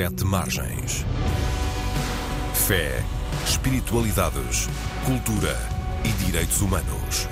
Sete Margens. Fé, espiritualidades, cultura e direitos humanos.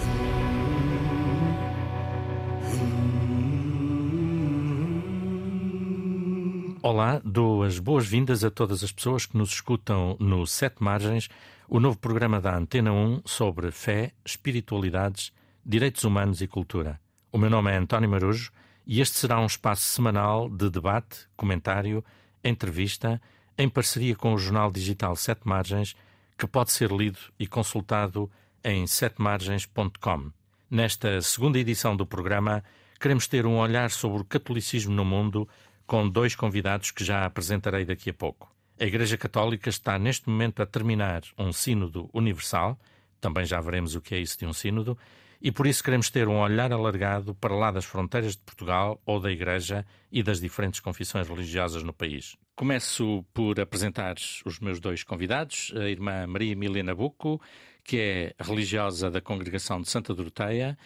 Olá, dou as boas-vindas a todas as pessoas que nos escutam no Sete Margens, o novo programa da Antena 1 sobre fé, espiritualidades, direitos humanos e cultura. O meu nome é António Marujo e este será um espaço semanal de debate, comentário, entrevista, em parceria com o jornal digital Sete Margens, que pode ser lido e consultado em setemargens.com. Nesta segunda edição do programa, queremos ter um olhar sobre o catolicismo no mundo com dois convidados que já apresentarei daqui a pouco. A Igreja Católica está neste momento a terminar um sínodo universal, também já veremos o que é isso de um sínodo, e por isso queremos ter um olhar alargado para lá das fronteiras de Portugal ou da Igreja e das diferentes confissões religiosas no país. Começo por apresentar os meus dois convidados, a irmã Maria Emília Nabuco, que é religiosa da Congregação de Santa Doroteia,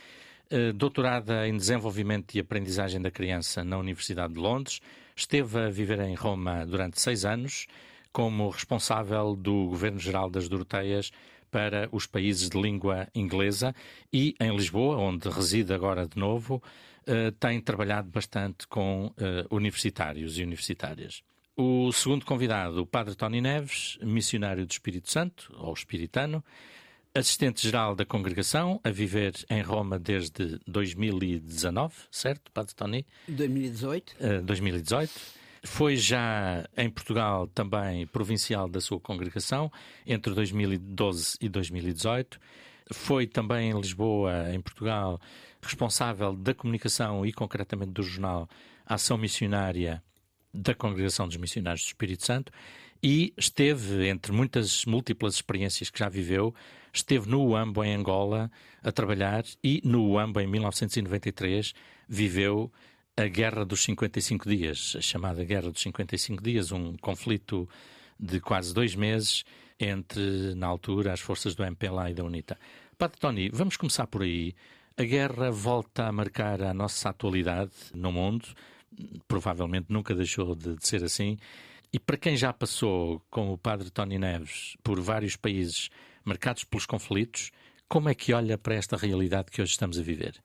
eh, doutorada em Desenvolvimento e Aprendizagem da Criança na Universidade de Londres, esteve a viver em Roma durante seis anos como responsável do Governo Geral das Doroteias para os países de língua inglesa e em Lisboa, onde reside agora de novo, eh, tem trabalhado bastante com eh, universitários e universitárias. O segundo convidado, o Padre Tony Neves, missionário do Espírito Santo, ou espiritano, assistente-geral da congregação, a viver em Roma desde 2019, certo, Padre Tony? 2018. Uh, 2018 foi já em Portugal também provincial da sua congregação entre 2012 e 2018. Foi também em Lisboa, em Portugal, responsável da comunicação e concretamente do jornal Ação Missionária da Congregação dos Missionários do Espírito Santo e esteve, entre muitas múltiplas experiências que já viveu, esteve no UAMBO em Angola a trabalhar e no UAMBO em 1993 viveu a Guerra dos 55 Dias, a chamada Guerra dos 55 Dias, um conflito de quase dois meses entre, na altura, as forças do MPLA e da UNITA. Padre Tony, vamos começar por aí. A guerra volta a marcar a nossa atualidade no mundo, provavelmente nunca deixou de, de ser assim. E para quem já passou, como o Padre Tony Neves, por vários países marcados pelos conflitos, como é que olha para esta realidade que hoje estamos a viver?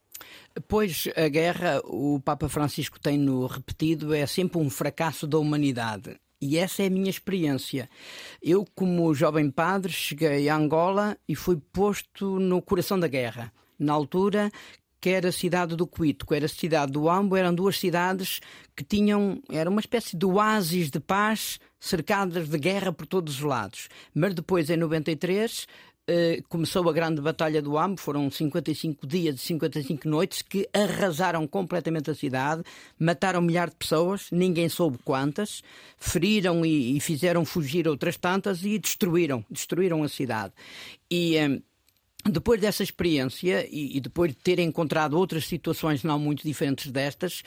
Pois a guerra, o Papa Francisco tem-no repetido, é sempre um fracasso da humanidade. E essa é a minha experiência. Eu, como jovem padre, cheguei a Angola e fui posto no coração da guerra. Na altura, quer a cidade do Cuito, quer a cidade do Ambo, eram duas cidades que tinham, era uma espécie de oásis de paz, cercadas de guerra por todos os lados. Mas depois, em 93, Uh, começou a grande batalha do Ambo, foram 55 dias e 55 noites que arrasaram completamente a cidade, mataram milhares de pessoas, ninguém soube quantas, feriram e, e fizeram fugir outras tantas e destruíram, destruíram a cidade. E uh, depois dessa experiência e, depois de ter encontrado outras situações não muito diferentes destas,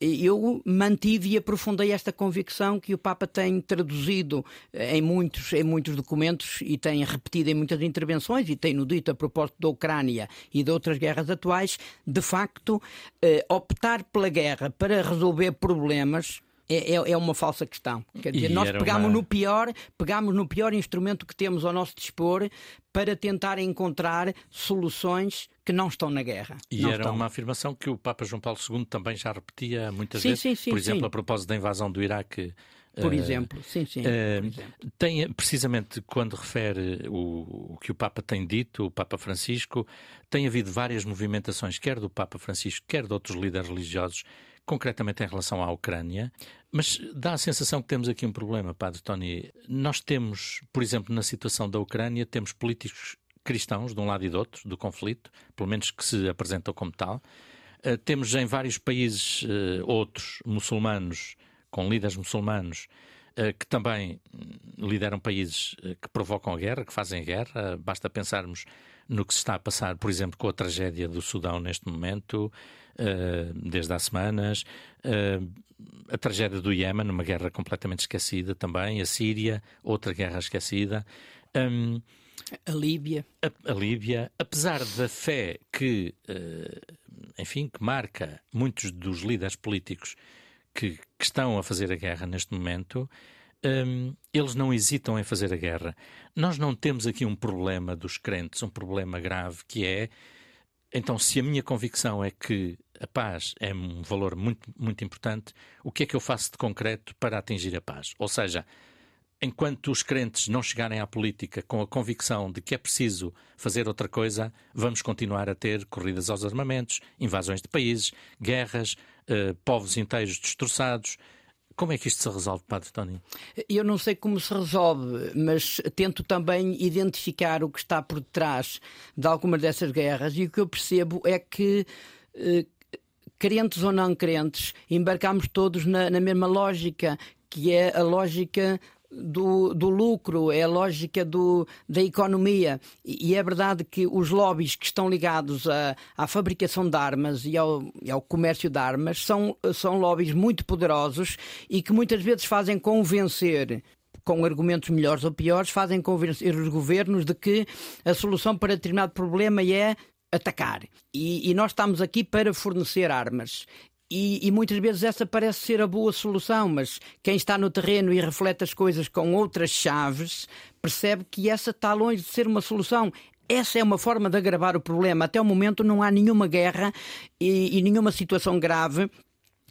eu mantive e aprofundei esta convicção que o Papa tem traduzido em muitos, em muitos documentos e tem repetido em muitas intervenções e tem no dito a propósito da Ucrânia e de outras guerras atuais, de facto, eh, optar pela guerra para resolver problemas é, é, é, uma falsa questão. Quer dizer, e nós pegamos uma... no pior, pegamos no pior instrumento que temos ao nosso dispor para tentar encontrar soluções que não estão na guerra. E era estão. uma afirmação que o Papa João Paulo II também já repetia muitas sim, vezes. Sim, sim, por exemplo, a propósito da invasão do Iraque. Por uh, exemplo, sim, sim. Uh, exemplo. Tem, precisamente quando refere o, o, que o Papa tem dito, o Papa Francisco, tem havido várias movimentações, quer do Papa Francisco, quer de outros líderes religiosos, concretamente em relação à Ucrânia, mas dá a sensação que temos aqui um problema, Padre Tony. Nós temos, por exemplo, na situação da Ucrânia, temos políticos cristãos de um lado e do outro do conflito, pelo menos que se apresentam como tal. Uh, temos em vários países uh, outros muçulmanos, com líderes muçulmanos, uh, que também lideram países que provocam guerra, que fazem guerra. Basta pensarmos no que se está a passar, por exemplo, com a tragédia do Sudão neste momento, desde há semanas, uh, a tragédia do Iémen, uma guerra completamente esquecida também, a Síria, outra guerra esquecida. Um, a Líbia. A, a, Líbia, apesar da fé que, uh, enfim, que marca muitos dos líderes políticos que, que estão a fazer a guerra neste momento, um, eles não hesitam em fazer a guerra. Nós não temos aqui um problema dos crentes, um problema grave que é. Então, se a minha convicção é que a paz é um valor muito, muito importante, o que é que eu faço de concreto para atingir a paz? Ou seja, enquanto os crentes não chegarem à política com a convicção de que é preciso fazer outra coisa, vamos continuar a ter corridas aos armamentos, invasões de países, guerras, eh, povos inteiros destroçados. Como é que isto se resolve, Padre Tony? Eu não sei como se resolve, mas tento também identificar o que está por detrás de algumas dessas guerras e o que eu percebo é que. Eh, crentes ou não crentes, embarcamos todos na, na mesma lógica, que é a lógica do, do, lucro, é a lógica do, da economia. E é verdade que os lobbies que estão ligados à, à fabricação de armas e ao, e ao, comércio de armas são, são lobbies muito poderosos e que muitas vezes fazem convencer com argumentos melhores ou piores, fazem convencer os governos de que a solução para determinado problema é atacar. E, e, nós estamos aqui para fornecer armas. E, e, muitas vezes essa parece ser a boa solução, mas quem está no terreno e reflete as coisas com outras chaves percebe que essa está longe de ser uma solução. Essa é uma forma de agravar o problema. Até o momento não há nenhuma guerra e, e nenhuma situação grave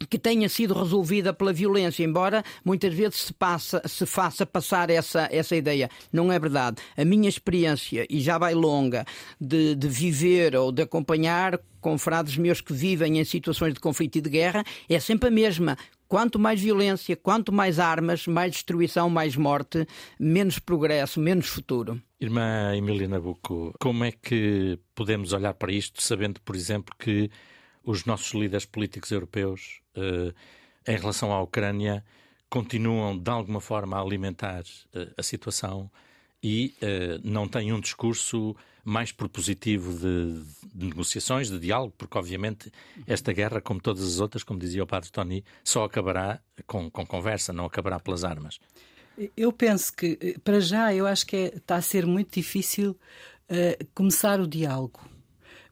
que tenha sido resolvida pela violência, embora muitas vezes se, passa, se faça passar essa, essa ideia. Não é verdade. A minha experiência, e já vai longa, de, de viver ou de acompanhar confrades meus que vivem em situações de conflito e de guerra, é sempre a mesma. Quanto mais violência, quanto mais armas, mais destruição, mais morte, menos progresso, menos futuro. Irmã Emília Nabuco, como é que podemos olhar para isto sabendo, por exemplo, que os nossos líderes políticos europeus, eh, em relação à Ucrânia, continuam de alguma forma a alimentar eh, a situação e eh, não têm um discurso mais propositivo de, de, negociações, de diálogo, porque obviamente esta guerra, como todas as outras, como dizia o padre Tony, só acabará com, com conversa, não acabará pelas armas. Eu penso que, para já, eu acho que é, está a ser muito difícil uh, começar o diálogo.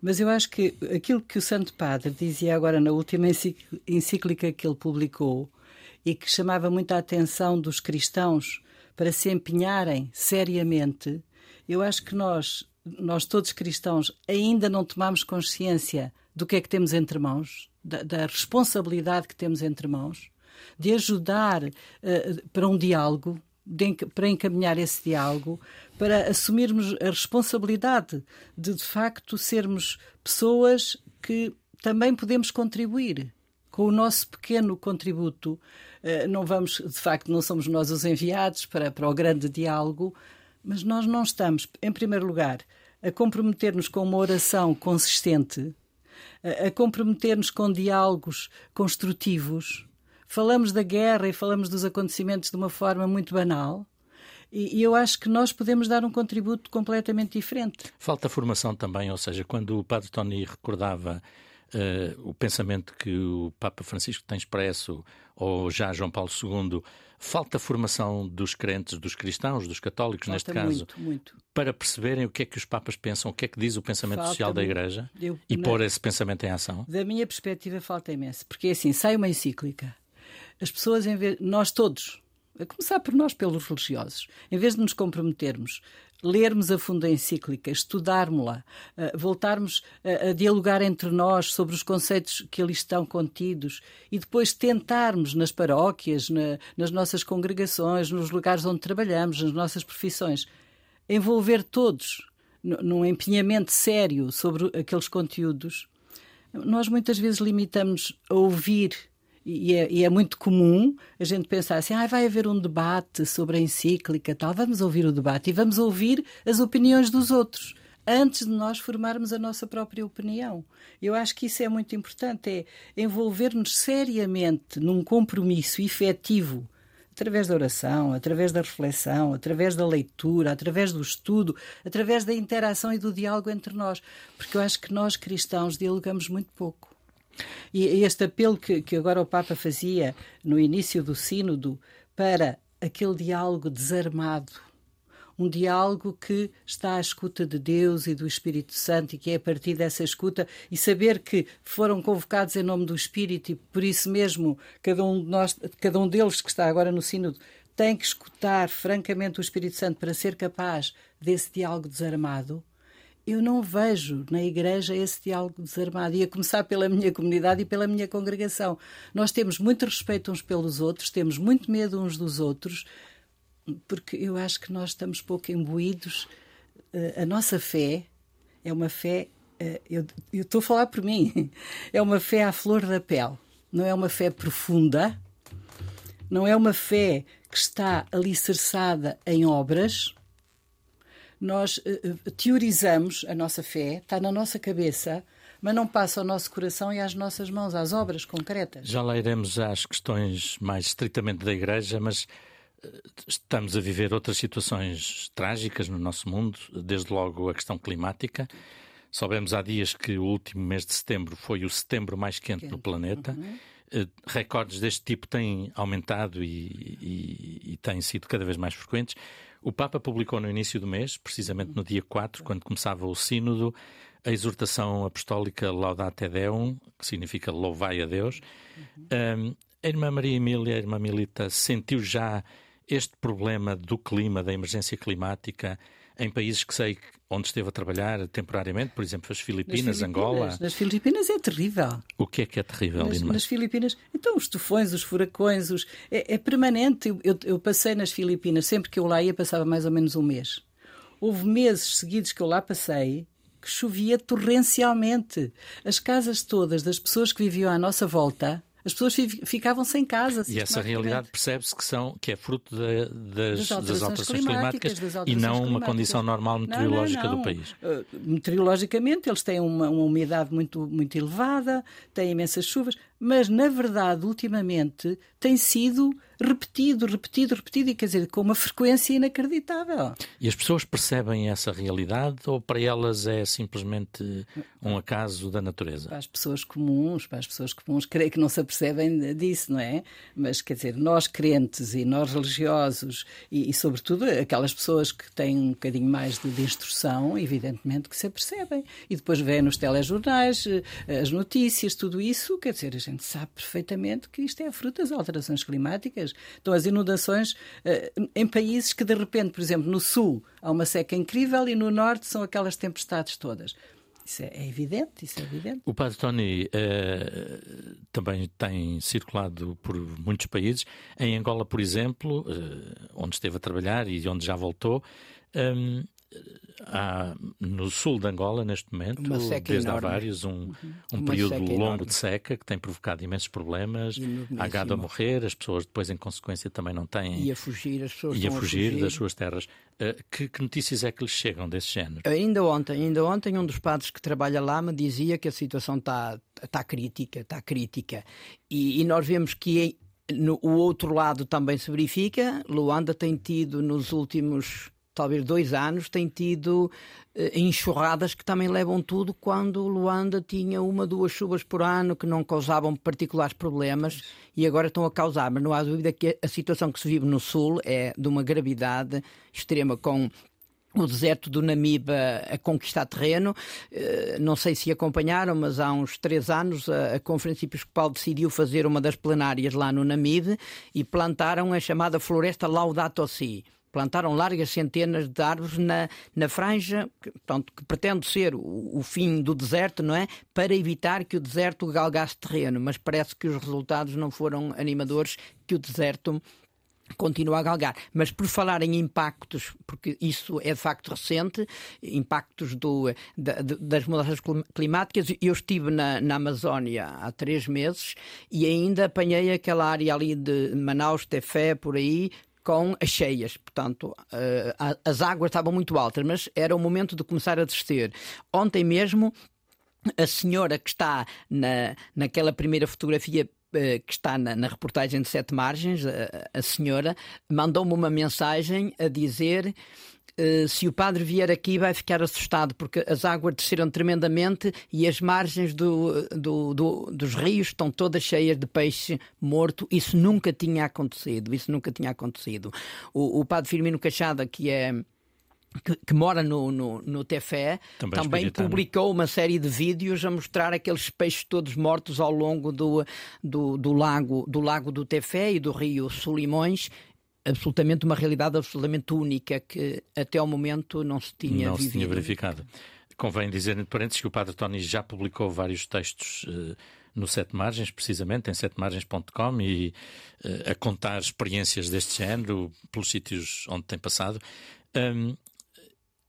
Mas eu acho que aquilo que o Santo Padre dizia agora na última encíclica que ele publicou e que chamava muito a atenção dos cristãos para se empenharem seriamente, eu acho que nós, nós todos cristãos, ainda não tomamos consciência do que é que temos entre mãos, da, da responsabilidade que temos entre mãos, de ajudar uh, para um diálogo, de, para encaminhar esse diálogo, para assumirmos a responsabilidade de, de facto, sermos pessoas que também podemos contribuir com o nosso pequeno contributo. Eh, não vamos, de facto, não somos nós os enviados para, para o grande diálogo, mas nós não estamos, em primeiro lugar, a comprometer-nos com uma oração consistente, a comprometer-nos com diálogos construtivos, falamos da guerra e falamos dos acontecimentos de uma forma muito banal. E, eu acho que nós podemos dar um contributo completamente diferente. Falta formação também, ou seja, quando o Padre Tony recordava uh, o pensamento que o Papa Francisco tem expresso, ou já João Paulo II, falta formação dos crentes, dos cristãos, dos católicos, falta neste caso, muito, muito. para perceberem o que é que os Papas pensam, o que é que diz o pensamento falta social da Igreja eu, e pôr esse pensamento em ação? Da minha perspectiva, falta imenso, porque é assim, sai uma encíclica as pessoas, em vez, nós todos, a começar por nós, pelos religiosos, em vez de nos comprometermos, lermos a fundo a encíclica, estudarmos-la, uh, voltarmos a, a, dialogar entre nós sobre os conceitos que ali estão contidos e depois tentarmos nas paróquias, na, nas nossas congregações, nos lugares onde trabalhamos, nas nossas profissões, envolver todos num empenhamento sério sobre aqueles conteúdos, nós muitas vezes limitamos a ouvir e é, e é, muito comum a gente pensar assim: ah, vai haver um debate sobre a encíclica, tal, vamos ouvir o debate e vamos ouvir as opiniões dos outros antes de nós formarmos a nossa própria opinião. Eu acho que isso é muito importante, é envolver-nos seriamente num compromisso efetivo através da oração, através da reflexão, através da leitura, através do estudo, através da interação e do diálogo entre nós, porque eu acho que nós cristãos dialogamos muito pouco. E este apelo que, que agora o Papa fazia no início do Sínodo para aquele diálogo desarmado, um diálogo que está à escuta de Deus e do Espírito Santo e que é a partir dessa escuta e saber que foram convocados em nome do Espírito e por isso mesmo cada um de nós, cada um deles que está agora no sínodo tem que escutar francamente o Espírito Santo para ser capaz desse diálogo desarmado. Eu não vejo na igreja esse diálogo desarmado, e a começar pela minha comunidade e pela minha congregação. Nós temos muito respeito uns pelos outros, temos muito medo uns dos outros, porque eu acho que nós estamos pouco imbuídos. Uh, a nossa fé é uma fé, uh, eu, eu estou a falar por mim, é uma fé à flor da pele. Não é uma fé profunda, não é uma fé que está alicerçada em obras. Nós uh, teorizamos a nossa fé, está na nossa cabeça, mas não passa ao nosso coração e às nossas mãos, às obras concretas. Já lá iremos às questões mais estritamente da Igreja, mas estamos a viver outras situações trágicas no nosso mundo, desde logo a questão climática. Soubemos há dias que o último mês de setembro foi o setembro mais quente, quente. no planeta. Uhum. Uh, recordes deste tipo têm aumentado e, e, e, têm sido cada vez mais frequentes. O Papa publicou no início do mês, precisamente no dia 4, quando começava o Sínodo, a exortação apostólica Laudate Deum, que significa louvai a Deus. Um, a irmã Maria Emília, a irmã Milita, sentiu já este problema do clima, da emergência climática, em países que sei onde esteve a trabalhar temporariamente, por exemplo, as Filipinas, Filipinas Angola. Nas Filipinas é terrível. O que é que é terrível, nas, nas Filipinas, então os tufões, os furacões, os... É, é, permanente. Eu, eu, passei nas Filipinas, sempre que eu lá ia, passava mais ou menos um mês. Houve meses seguidos que eu lá passei que chovia torrencialmente. As casas todas das pessoas que viviam à nossa volta as pessoas ficavam sem casa. E essa realidade percebe-se que, são, que é fruto de, das, das, alterações, das alterações climáticas, climáticas alterações e não climáticas. uma condição normal meteorológica não, não, não. do país. Uh, meteorologicamente, eles têm uma, uma umidade muito, muito elevada, têm imensas chuvas, mas na verdade, ultimamente, tem sido repetido, repetido, repetido, e quer dizer, com uma frequência inacreditável. E as pessoas percebem essa realidade ou para elas é simplesmente um acaso da natureza? Para as pessoas comuns, para as pessoas comuns, creio que não se apercebem disso, não é? Mas quer dizer, nós crentes e nós religiosos e, e sobretudo aquelas pessoas que têm um bocadinho mais de, de instrução, evidentemente que se apercebem. E depois vêem nos telejornais eh, as notícias, tudo isso, quer dizer, a gente gente sabe perfeitamente que isto é fruto das alterações climáticas. Então, as inundações uh, em países que, de repente, por exemplo, no sul há uma seca incrível e no norte são aquelas tempestades todas. Isso é, é evidente, isso é evidente. O padre Tony uh, também tem circulado por muitos países. Em Angola, por exemplo, uh, onde esteve a trabalhar e onde já voltou, um, há no sul de Angola, neste momento, desde enorme. há vários, um, uhum. um período longo enorme. de seca que tem provocado imensos problemas. Há gado a morrer, as pessoas depois, em consequência, também não têm. E a fugir, as pessoas E a fugir, a fugir, das suas terras. Uh, que, que, notícias é que lhes chegam desse género? Ainda ontem, ainda ontem, um dos padres que trabalha lá me dizia que a situação está tá crítica, está crítica. E, e nós vemos que no, o outro lado também se verifica. Luanda tem tido nos últimos talvez dois anos, tem tido uh, enxurradas que também levam tudo, quando Luanda tinha uma, duas chuvas por ano que não causavam particulares problemas e agora estão a causar. Mas não há dúvida que a situação que se vive no Sul é de uma gravidade extrema, com o deserto do Namibe a conquistar terreno. Eh, não sei se acompanharam, mas há uns três anos a Conferência Episcopal decidiu fazer uma das plenárias lá no Namibe e plantaram a chamada Floresta Laudato Si plantaram largas centenas de árvores na, na franja, que, que pretende ser o, o, fim do deserto, não é? Para evitar que o deserto galgasse terreno, mas parece que os resultados não foram animadores, que o deserto continua a galgar. Mas por falar em impactos, porque isso é de facto recente, impactos do, da, das mudanças climáticas, eu estive na, na Amazónia há três meses e ainda apanhei aquela área ali de Manaus, Tefé, por aí, com as cheias. Portanto, uh, as águas estavam muito altas, mas era o momento de começar a descer. Ontem mesmo, a senhora que está na, naquela primeira fotografia eh, que está na, na, reportagem de Sete Margens, a, a senhora, mandou-me uma mensagem a dizer Uh, se o padre vier aqui vai ficar assustado porque as águas desceram tremendamente e as margens do, do, do, dos rios estão todas cheias de peixe morto. Isso nunca tinha acontecido. Isso nunca tinha acontecido. O, o padre Firmino Cachada, que é que, que, mora no, no, no Tefé, também, também publicou uma série de vídeos a mostrar aqueles peixes todos mortos ao longo do, do, do lago, do lago do Tefé e do rio Solimões. Absolutamente uma realidade absolutamente única que até ao momento não se tinha não vivido. se tinha verificado. Convém dizer, entre parênteses, que o Padre Tony já publicou vários textos uh, no Sete Margens, precisamente, em setemargens.com, e uh, a contar experiências deste género pelos sítios onde tem passado. Um,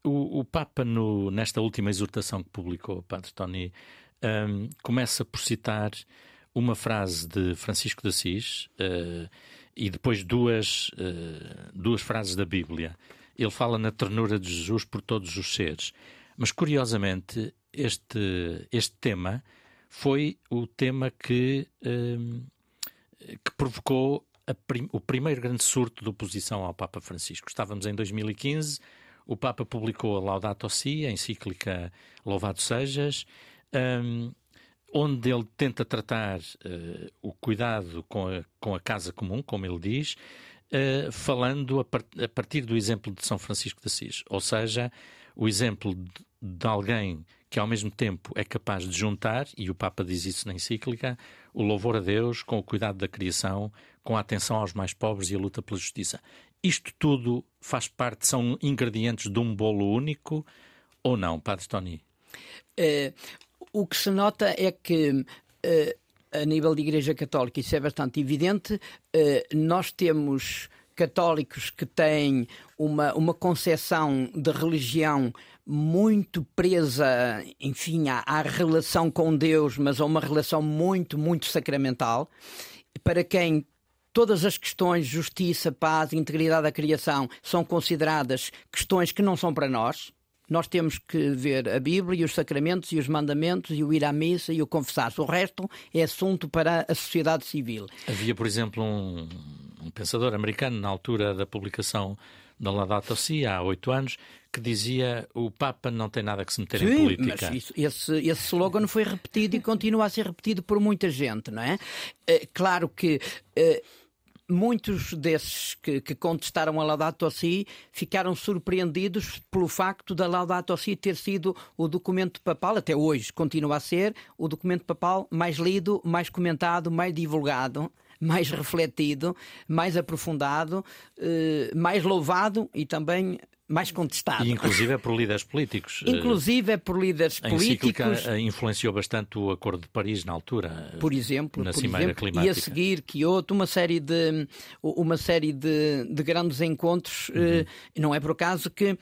o, o, Papa, no, nesta última exortação que publicou, o Padre Tony, um, começa por citar uma frase de Francisco de Assis uh, e depois duas, uh, duas frases da Bíblia. Ele fala na ternura de Jesus por todos os seres. Mas, curiosamente, este, este tema foi o tema que, um, que provocou prim, o primeiro grande surto de oposição ao Papa Francisco. Estávamos em 2015 o Papa publicou a Laudato Si, a encíclica Louvado Sejas, um, onde ele tenta tratar uh, o cuidado com a, com a casa comum, como ele diz, uh, falando a, a, partir do exemplo de São Francisco de Assis, ou seja, o exemplo de, de alguém que ao mesmo tempo é capaz de juntar, e o Papa diz isso na encíclica, o louvor a Deus com o cuidado da criação, com a atenção aos mais pobres e a luta pela justiça. Isto tudo faz parte, são ingredientes de um bolo único ou não, Padre Tony? Uh, o que se nota é que. Uh, a nível de Igreja Católica, isso é bastante evidente. Uh, nós temos católicos que têm uma, uma concepção de religião muito presa, enfim, à, à, relação com Deus, mas a uma relação muito, muito sacramental. Para quem todas as questões justiça, paz, integridade da criação são consideradas questões que não são para nós. Nós temos que ver a Bíblia e os sacramentos e os mandamentos e o ir à missa e o confessar-se. O resto é assunto para a sociedade civil. Havia, por exemplo, um, um pensador americano na altura da publicação da Laudato Si, há oito anos, que dizia o Papa não tem nada que se meter Sim, em política. Mas isso, esse, esse slogan foi repetido e continua a ser repetido por muita gente, não é? é claro que. É, muitos desses que, que, contestaram a Laudato Si ficaram surpreendidos pelo facto da Laudato Si ter sido o documento papal, até hoje continua a ser, o documento papal mais lido, mais comentado, mais divulgado mais refletido, mais aprofundado, eh, mais louvado e também mais contestado. E inclusive é por líderes políticos. Eh, inclusive é por líderes a políticos. A influenciou bastante o Acordo de Paris na altura. Por exemplo, na por Cimeira exemplo, Climática. E a seguir Kyoto, uma série de, uma série de, de grandes encontros. Eh, uhum. Não é por acaso que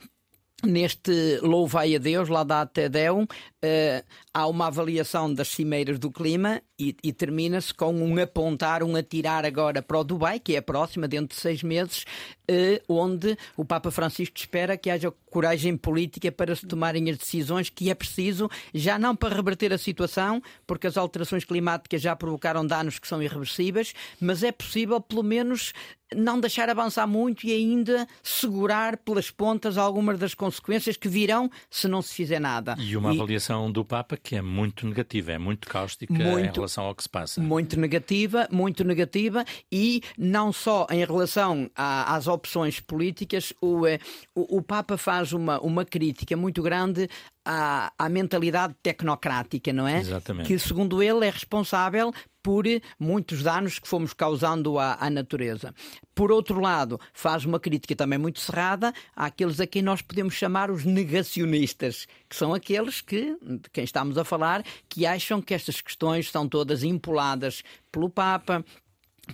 Neste Louvai a Deus, lá da Deum, uh, há uma avaliação das cimeiras do clima e, e termina-se com um apontar, um atirar agora para o Dubai, que é a próxima, dentro de seis meses, uh, onde o Papa Francisco espera que haja coragem política para se tomarem as decisões que é preciso, já não para reverter a situação, porque as alterações climáticas já provocaram danos que são irreversíveis, mas é possível, pelo menos, não deixar avançar muito e ainda segurar pelas pontas algumas das consequências que virão se não se fizer nada. E uma e... avaliação do Papa que é muito negativa, é muito cáustica muito, em relação ao que se passa. Muito negativa, muito negativa e não só em relação a, às opções políticas, o, eh, o, o Papa faz uma, uma crítica muito grande à, à mentalidade tecnocrática, não é? Exatamente. Que, segundo ele, é responsável por muitos danos que fomos causando à, à, natureza. Por outro lado, faz uma crítica também muito cerrada àqueles a quem nós podemos chamar os negacionistas, que são aqueles que, de quem estamos a falar, que acham que estas questões são todas impuladas pelo Papa,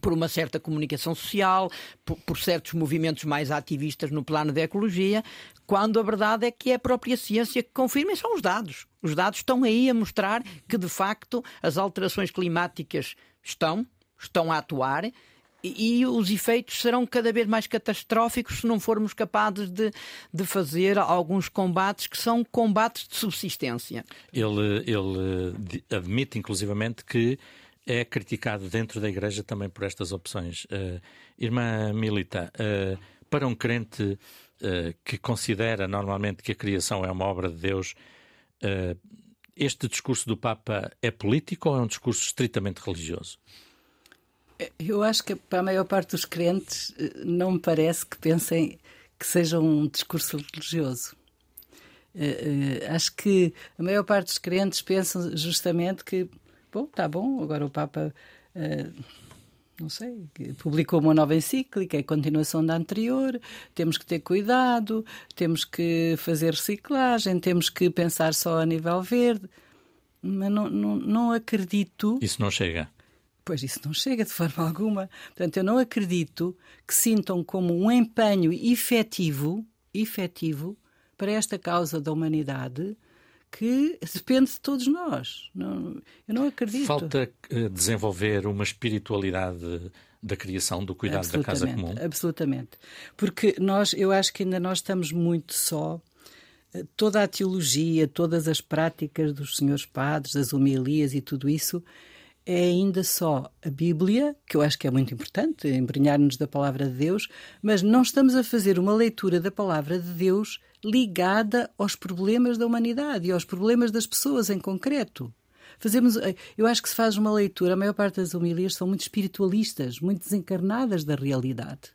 por uma certa comunicação social, por, por, certos movimentos mais ativistas no plano da ecologia, quando a verdade é que é a própria ciência que confirma e são os dados. Os dados estão aí a mostrar que, de facto, as alterações climáticas estão, estão a atuar e, os efeitos serão cada vez mais catastróficos se não formos capazes de, de fazer alguns combates que são combates de subsistência. Ele, ele admite, inclusivamente, que é criticado dentro da Igreja também por estas opções. Uh, irmã Milita, uh, para um crente uh, que considera normalmente que a criação é uma obra de Deus, este discurso do Papa é político ou é um discurso estritamente religioso? Eu acho que para a maior parte dos crentes não me parece que pensem que seja um discurso religioso. Acho que a maior parte dos crentes pensam justamente que, bom, está bom, agora o Papa, uh, não sei, publicou uma nova encíclica, é continuação da anterior, temos que ter cuidado, temos que fazer reciclagem, temos que pensar só a nível verde. Mas não, não, não acredito. Isso não chega. Pois isso não chega de forma alguma. Portanto, eu não acredito que sintam como um empenho efetivo, efetivo para esta causa da humanidade que depende de todos nós. Não, eu não acredito. Falta eh, desenvolver uma espiritualidade da criação, do cuidado da casa comum. Absolutamente. Porque nós, eu acho que ainda nós estamos muito só eh, toda a teologia, todas as práticas dos senhores padres, as homilias e tudo isso é ainda só a Bíblia, que eu acho que é muito importante, embrenhar-nos da palavra de Deus, mas não estamos a fazer uma leitura da palavra de Deus ligada aos problemas da humanidade e aos problemas das pessoas em concreto. Fazemos, eh, eu acho que se faz uma leitura, a maior parte das homilias são muito espiritualistas, muito desencarnadas da realidade.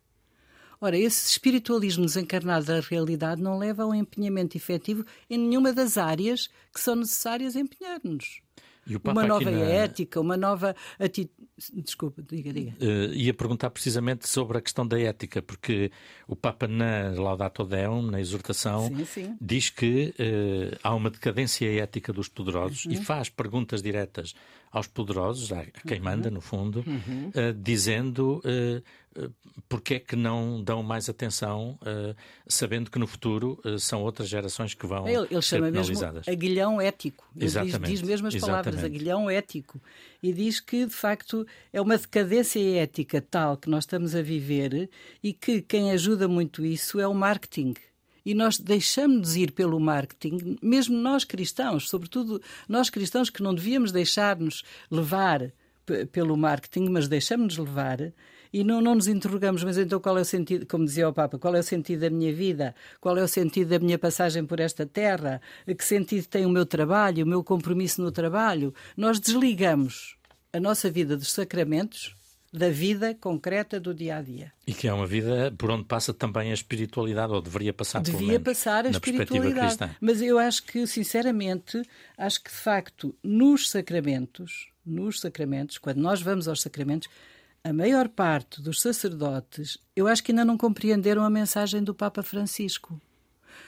Ora, esse espiritualismo desencarnado da realidade não leva a um empenhamento efetivo em nenhuma das áreas que são necessárias empenhar-nos uma nova na... ética, uma nova atitude. Desculpa, diga, diga. Uh, ia perguntar precisamente sobre a questão da ética, porque o Papa, na Laudato Deum, na exortação, sim, sim. diz que uh, há uma decadência ética dos poderosos uhum. e faz perguntas diretas aos poderosos, a quem uhum. manda, no fundo, uhum. uh, dizendo uh, porque é que não dão mais atenção, uh, sabendo que no futuro são outras gerações que vão ele, ele ser chama penalizadas. Mesmo aguilhão ético. Ele Exatamente. Diz, diz mesmo as Exatamente. palavras, aguilhão ético. E diz que, de facto, é uma decadência ética tal que nós estamos a viver e que quem ajuda muito isso é o marketing e nós deixamos de ir pelo marketing, mesmo nós cristãos, sobretudo nós cristãos que não devíamos deixar-nos levar pelo marketing, mas deixamos-nos levar e não, não nos interrogamos, mas então qual é o sentido, como dizia o Papa, qual é o sentido da minha vida? Qual é o sentido da minha passagem por esta terra? Que sentido tem o meu trabalho, o meu compromisso no trabalho? Nós desligamos a nossa vida dos sacramentos da vida concreta do dia a dia. E que é uma vida por onde passa também a espiritualidade, ou deveria passar Devia menos, passar a espiritualidade. Mas eu acho que, sinceramente, acho que de facto, nos sacramentos, nos sacramentos, quando nós vamos aos sacramentos, a maior parte dos sacerdotes, eu acho que ainda não compreenderam a mensagem do Papa Francisco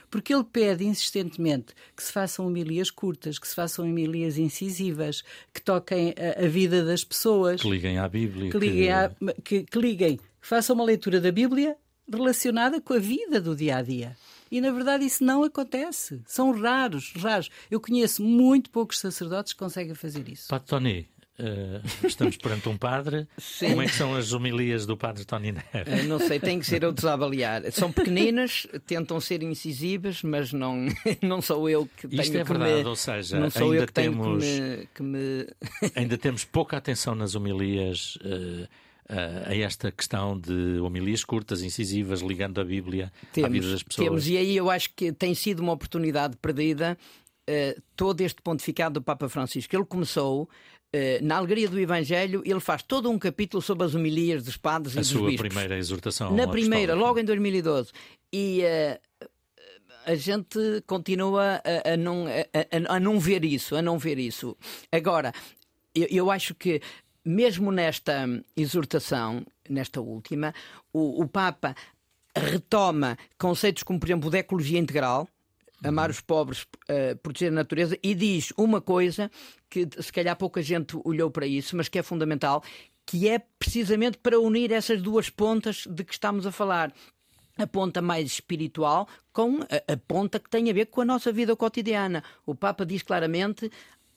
porque ele pede insistentemente que se façam homilias curtas, que se façam homilias incisivas, que toquem a, a vida das pessoas. Que liguem à Bíblia. Que liguem, à, que, que liguem, que façam uma leitura da Bíblia relacionada com a vida do dia a dia. E na verdade isso não acontece. São raros, raros. Eu conheço muito poucos sacerdotes que conseguem fazer isso. Pato Tony, Uh, estamos perante um padre. Sim. Como é que são as homilias do padre Tony Neves? Uh, não sei, tem que ser outros a avaliar. São pequeninas, tentam ser incisivas, mas não, não sou eu que tenho Isto é que verdade, me, ou seja, não sou ainda eu que temos, que me, que me... ainda temos pouca atenção nas homilias. Uh, a esta questão de homilias curtas, incisivas, ligando a Bíblia temos, à vida das pessoas. Temos, e aí eu acho que tem sido uma oportunidade perdida uh, todo este pontificado do Papa Francisco. Ele começou eh, na Alegria do Evangelho, ele faz todo um capítulo sobre as homilias dos padres a e dos bispos. A sua primeira exortação. Na primeira, logo em 2012. E uh, a gente continua a, a não, a, a, não ver isso, a não ver isso. Agora, eu, eu acho que mesmo nesta exortação, nesta última, o, o Papa retoma conceitos como, por exemplo, de ecologia integral, amar os pobres, uh, proteger a natureza, e diz uma coisa que se calhar pouca gente olhou para isso, mas que é fundamental, que é precisamente para unir essas duas pontas de que estamos a falar. A ponta mais espiritual com a, a ponta que tem a ver com a nossa vida cotidiana. O Papa diz claramente: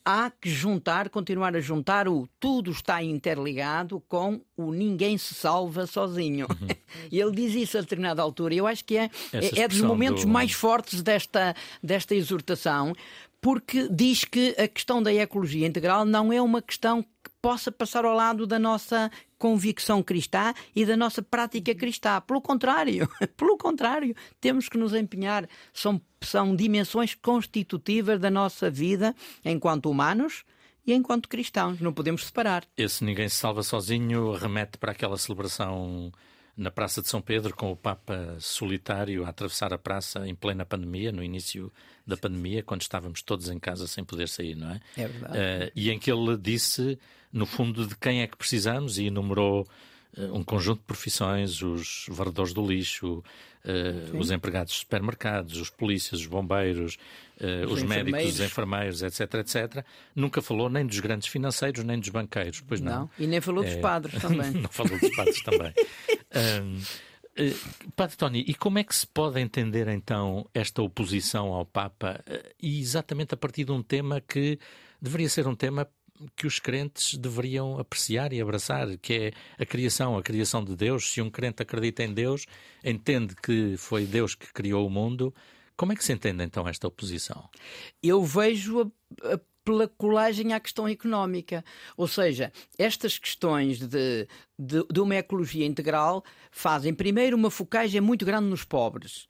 há que juntar, continuar a juntar o tudo está interligado com o ninguém se salva sozinho. Uhum. Ele diz isso a determinada altura. Eu acho que é, é, é dos momentos do... mais fortes desta, desta exortação, porque diz que a questão da ecologia integral não é uma questão que possa passar ao lado da nossa convicção cristã e da nossa prática cristã. Pelo contrário, pelo contrário, temos que nos empenhar. São, são dimensões constitutivas da nossa vida enquanto humanos e enquanto cristãos. Não podemos separar. Esse ninguém se salva sozinho remete para aquela celebração na Praça de São Pedro, com o Papa solitário a atravessar a praça em plena pandemia, no início da pandemia, quando estávamos todos em casa sem poder sair, não é? É verdade. Uh, e em que ele disse, no fundo, de quem é que precisamos e enumerou uh, um conjunto de profissões, os varredores do lixo, uh, os empregados de supermercados, os polícias, os bombeiros, os, os médicos, os enfermeiros, etc, etc. Nunca falou nem dos grandes financeiros, nem dos banqueiros, pois não. não. E nem falou dos é... padres também. não falou dos padres também. Um, uh, Padre Tony, e como é que se pode entender então esta oposição ao Papa, uh, e exatamente a partir de um tema que deveria ser um tema que os crentes deveriam apreciar e abraçar, que é a criação, a criação de Deus. Se um crente acredita em Deus, entende que foi Deus que criou o mundo. Como é que se entende então esta oposição? Eu vejo a, a pela colagem à questão económica. Ou seja, estas questões de, de, de, uma ecologia integral fazem, primeiro, uma focagem muito grande nos pobres.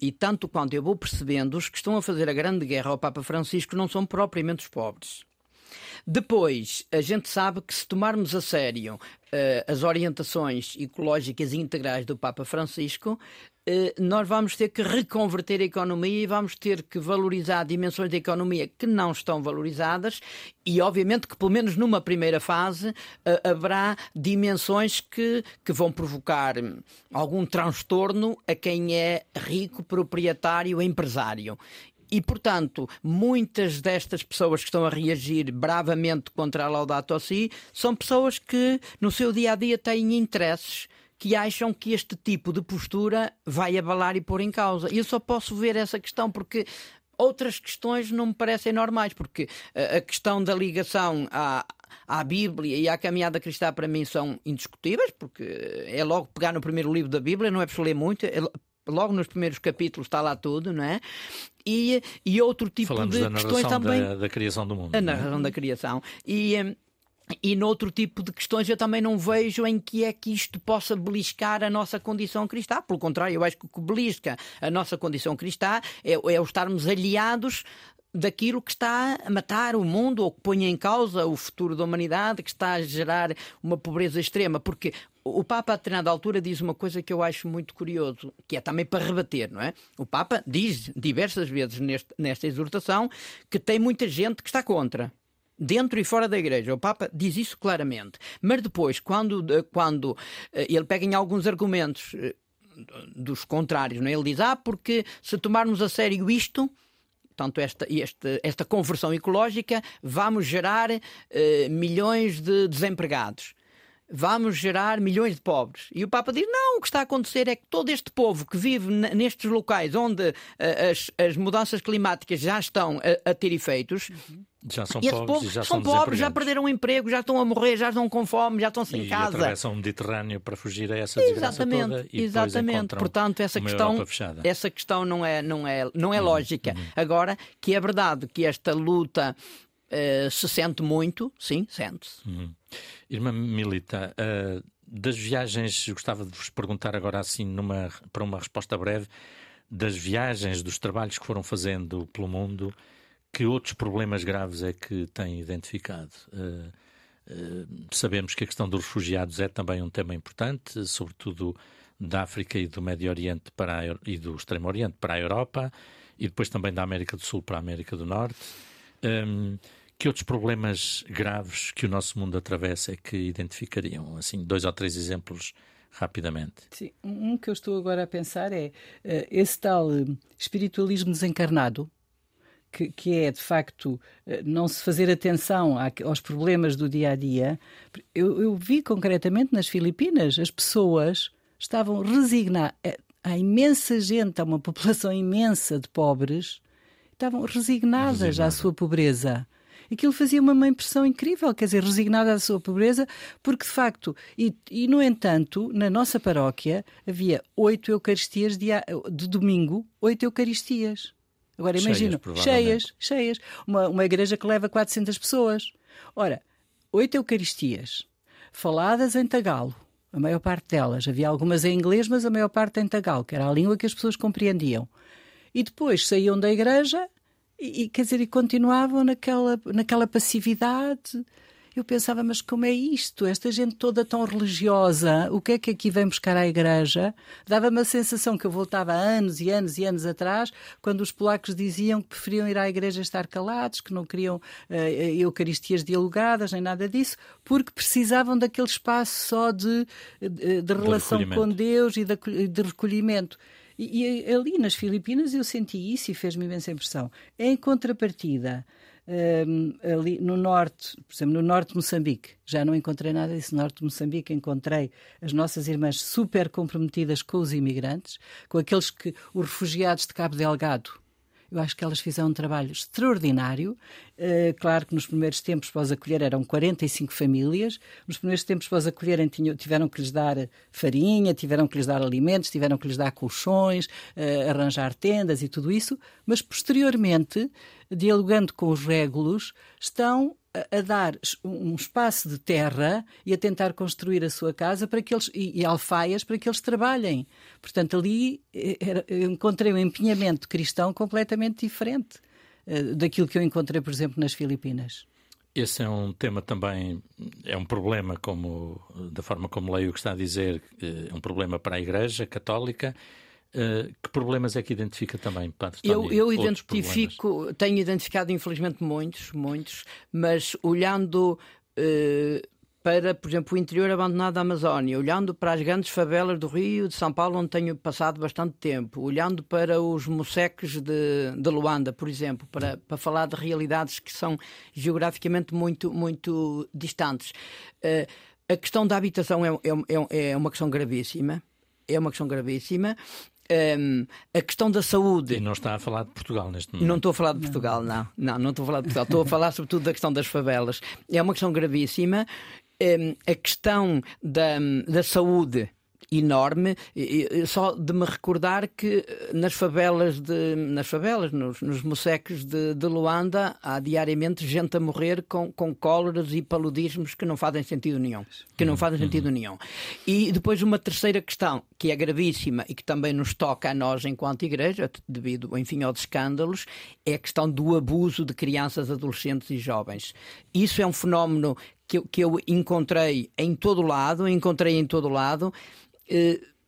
E tanto quanto eu vou percebendo, os que estão a fazer a grande guerra ao Papa Francisco não são propriamente os pobres. Depois, a gente sabe que se tomarmos a sério uh, as orientações ecológicas integrais do Papa Francisco, uh, nós vamos ter que reconverter a economia e vamos ter que valorizar dimensões da economia que não estão valorizadas e, obviamente, que pelo menos numa primeira fase uh, haverá dimensões que, que vão provocar hum, algum transtorno a quem é rico, proprietário, empresário. E, portanto, muitas destas pessoas que estão a reagir bravamente contra a Laudato Si são pessoas que, no seu dia a dia, têm interesses que acham que este tipo de postura vai abalar e pôr em causa. Eu só posso ver essa questão porque outras questões não me parecem normais, porque a questão da ligação à, à Bíblia e à caminhada cristã para mim são indiscutíveis, porque é logo pegar no primeiro livro da Bíblia, não é preciso ler muito, é logo nos primeiros capítulos está lá tudo, não é? E, e outro tipo Falamos de da questões também. Da, da criação do mundo. A é? narração é? da criação. E. Hum, e noutro tipo de questões eu também não vejo em que é que isto possa beliscar a nossa condição cristã. Pelo contrário, eu acho que o que belisca a nossa condição cristã é, é o estarmos aliados daquilo que está a matar o mundo ou que põe em causa o futuro da humanidade, que está a gerar uma pobreza extrema. Porque o Papa, a determinada altura, diz uma coisa que eu acho muito curioso, que é também para rebater, não é? O Papa diz diversas vezes neste, nesta exortação que tem muita gente que está contra dentro e fora da igreja. O Papa diz isso claramente. Mas depois, quando, quando eh, ele pega em alguns argumentos eh, dos contrários, não é? ele diz: Ah, porque se tomarmos a sério isto, Portanto, esta, esta, esta conversão ecológica, vamos gerar eh, milhões de desempregados. Vamos gerar milhões de pobres. E o Papa diz: não, o que está a acontecer é que todo este povo que vive nestes locais onde uh, as, as mudanças climáticas já estão a, a ter efeitos, uhum já são pobres e já são pobres, já perderam o emprego, já estão a morrer, já estão com fome, já estão sem e casa. atravessam o Mediterrâneo para fugir a essa desgraça exatamente, toda e Exatamente. Portanto, essa questão, essa questão não é, não é, não é uhum, lógica. Uhum. Agora, que é verdade que esta luta uh, se sente muito, sim, sente-se. Uhum. Irmã Milita, uh, das viagens, gostava de vos perguntar agora assim, numa, para uma resposta breve, das viagens, dos trabalhos que foram fazendo pelo mundo, que outros problemas graves é que tem identificado? Uh, sabemos que a questão dos refugiados é também um tema importante, sobretudo da África e do Médio Oriente para a, e do Extremo Oriente para a Europa e depois também da América do Sul para a América do Norte. Um, ehm, que outros problemas graves que o nosso mundo atravessa é que identificariam? Assim, dois ou três exemplos rapidamente. Sim, um que eu estou agora a pensar é uh, esse tal espiritualismo desencarnado que, que, é, de facto, eh, não se fazer atenção aos problemas do dia a dia. Eu, eu vi concretamente nas Filipinas, as pessoas estavam resignadas. Eh, há imensa gente, há uma população imensa de pobres, estavam resignadas Resignada. à sua pobreza. Aquilo fazia uma impressão incrível, quer dizer, resignada à sua pobreza, porque de facto, e, e no entanto, na nossa paróquia havia oito Eucaristias de, de domingo, oito Eucaristias. Agora imagino, cheias, cheias. Uma, uma igreja que leva 400 pessoas. Ora, oito Eucaristias, faladas em tagalo, a maior parte delas. Havia algumas em inglês, mas a maior parte em tagalo, que era a língua que as pessoas compreendiam. E depois saíam da igreja e, e quer dizer, e continuavam naquela, naquela passividade. Eu pensava, mas como é isto? Esta gente toda tão religiosa, o que é que aqui vem buscar à igreja? Dava-me a sensação que eu voltava anos e anos e anos atrás, quando os polacos diziam que preferiam ir à igreja estar calados, que não queriam uh, eucaristias dialogadas, nem nada disso, porque precisavam daquele espaço só de, de, de relação com Deus e de, de recolhimento. E, e, ali nas Filipinas eu senti isso e fez-me imensa impressão. Em contrapartida, um, ali no norte, por exemplo, no norte de Moçambique, já não encontrei nada disso. No norte de Moçambique encontrei as nossas irmãs super comprometidas com os imigrantes, com aqueles que, os refugiados de Cabo Delgado, eu acho que elas fizeram um trabalho extraordinário. Uh, claro que nos primeiros tempos pós acolher eram 45 famílias. Nos primeiros tempos pós acolherem tiveram que lhes dar farinha, tiveram que lhes dar alimentos, tiveram que lhes dar colchões, uh, arranjar tendas e tudo isso. Mas posteriormente, dialogando com os régulos, estão a, dar um espaço de terra e a tentar construir a sua casa para que eles, e, e alfaias para que eles trabalhem. Portanto, ali eh, era, encontrei um empenhamento cristão completamente diferente uh, daquilo que eu encontrei, por exemplo, nas Filipinas. Esse é um tema também, é um problema, como da forma como leio o que está a dizer, é um problema para a Igreja Católica Uh, que problemas é que identifica também, Padre Eu, eu identifico, problemas? tenho identificado infelizmente muitos, muitos, mas olhando uh, para, por exemplo, o interior abandonado da Amazónia, olhando para as grandes favelas do Rio de São Paulo, onde tenho passado bastante tempo, olhando para os moceques de, de Luanda, por exemplo, para, para falar de realidades que são geograficamente muito, muito distantes. Uh, a questão da habitação é, é, é uma questão gravíssima. É uma questão gravíssima um, a questão da saúde. E não está a falar de Portugal neste momento. Não estou a falar de Portugal, não. Não, não estou a falar de Portugal. Estou a falar sobretudo da questão das favelas. É uma questão gravíssima. Um, a questão da, da saúde enorme, só de me recordar que eh, nas favelas, de, nas favelas, nos, nos moceques de, de, Luanda, há diariamente gente a morrer com, com cóleras e paludismos que não fazem sentido nenhum. Que não fazem sentido nenhum. E depois uma terceira questão, que é gravíssima e que também nos toca a nós enquanto igreja, devido, enfim, aos escândalos, é a questão do abuso de crianças, adolescentes e jovens. Isso é um fenómeno que eu, que eu encontrei em todo lado, encontrei em todo lado,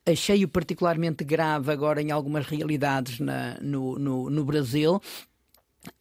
achei-o particularmente grave agora em algumas realidades na, no, no, no Brasil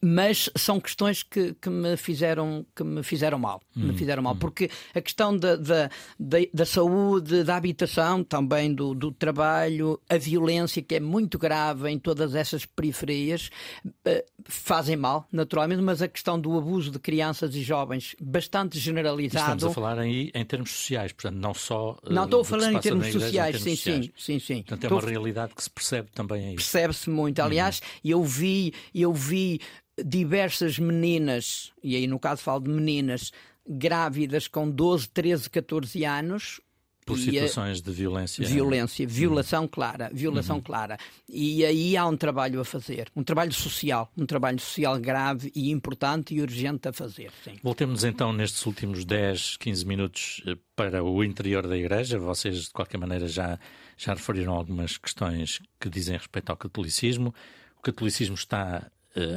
mas são questões que, que, me fizeram que me fizeram mal hum, me fizeram mal. hum. porque a questão da, da, da, da, saúde da habitação também do, do trabalho a violência que é muito grave em todas essas periferias uh, fazem mal naturalmente mas a questão do abuso de crianças e jovens bastante generalizado estamos a falar aí em termos sociais portanto não só uh, não estou a falar em termos, igreja, sociais, em termos sim, sociais. sim sim. Sim portanto é uma realidade que se percebe também aí. Percebe-se muito. Aliás uhum. eu vi eu vi diversas meninas, e aí no caso falo de meninas, grávidas com 12, 13, 14 anos. Por situações de violência. Violência, violação uhum. clara, violação uhum. clara. E aí há um trabalho a fazer, um trabalho social, um trabalho social grave e importante e urgente a fazer. Sim. Voltemos então nestes últimos 10, 15 minutos eh, para o interior da Igreja. Vocês, de qualquer maneira, já, já referiram algumas questões que dizem respeito ao catolicismo. O catolicismo está